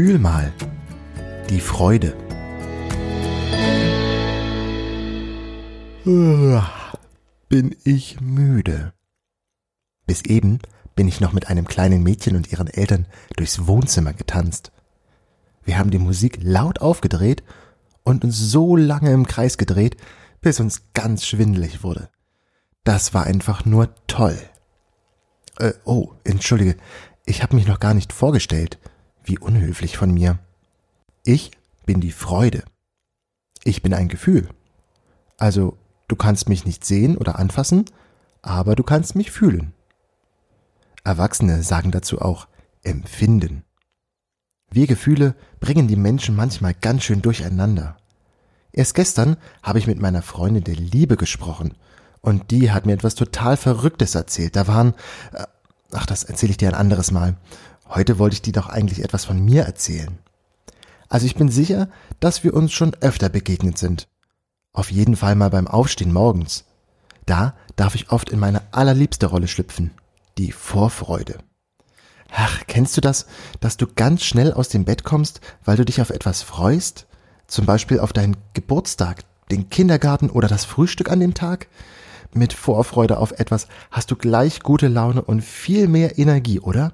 Fühl mal die Freude. Bin ich müde. Bis eben bin ich noch mit einem kleinen Mädchen und ihren Eltern durchs Wohnzimmer getanzt. Wir haben die Musik laut aufgedreht und uns so lange im Kreis gedreht, bis uns ganz schwindelig wurde. Das war einfach nur toll. Äh, oh, entschuldige, ich habe mich noch gar nicht vorgestellt. Wie unhöflich von mir. Ich bin die Freude. Ich bin ein Gefühl. Also, du kannst mich nicht sehen oder anfassen, aber du kannst mich fühlen. Erwachsene sagen dazu auch empfinden. Wir Gefühle bringen die Menschen manchmal ganz schön durcheinander. Erst gestern habe ich mit meiner Freundin der Liebe gesprochen und die hat mir etwas total Verrücktes erzählt. Da waren, äh, ach, das erzähle ich dir ein anderes Mal. Heute wollte ich dir doch eigentlich etwas von mir erzählen. Also ich bin sicher, dass wir uns schon öfter begegnet sind. Auf jeden Fall mal beim Aufstehen morgens. Da darf ich oft in meine allerliebste Rolle schlüpfen. Die Vorfreude. Ach, kennst du das, dass du ganz schnell aus dem Bett kommst, weil du dich auf etwas freust? Zum Beispiel auf deinen Geburtstag, den Kindergarten oder das Frühstück an dem Tag? Mit Vorfreude auf etwas hast du gleich gute Laune und viel mehr Energie, oder?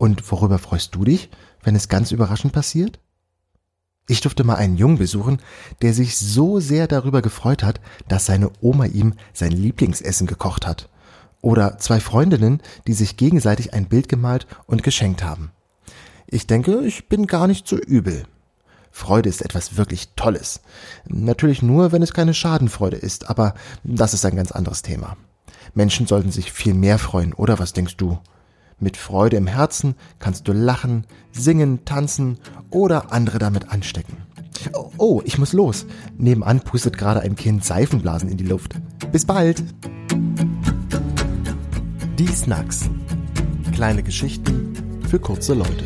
Und worüber freust du dich, wenn es ganz überraschend passiert? Ich durfte mal einen Jungen besuchen, der sich so sehr darüber gefreut hat, dass seine Oma ihm sein Lieblingsessen gekocht hat. Oder zwei Freundinnen, die sich gegenseitig ein Bild gemalt und geschenkt haben. Ich denke, ich bin gar nicht so übel. Freude ist etwas wirklich Tolles. Natürlich nur, wenn es keine Schadenfreude ist, aber das ist ein ganz anderes Thema. Menschen sollten sich viel mehr freuen, oder was denkst du? Mit Freude im Herzen kannst du lachen, singen, tanzen oder andere damit anstecken. Oh, oh, ich muss los. Nebenan pustet gerade ein Kind Seifenblasen in die Luft. Bis bald. Die Snacks. Kleine Geschichten für kurze Leute.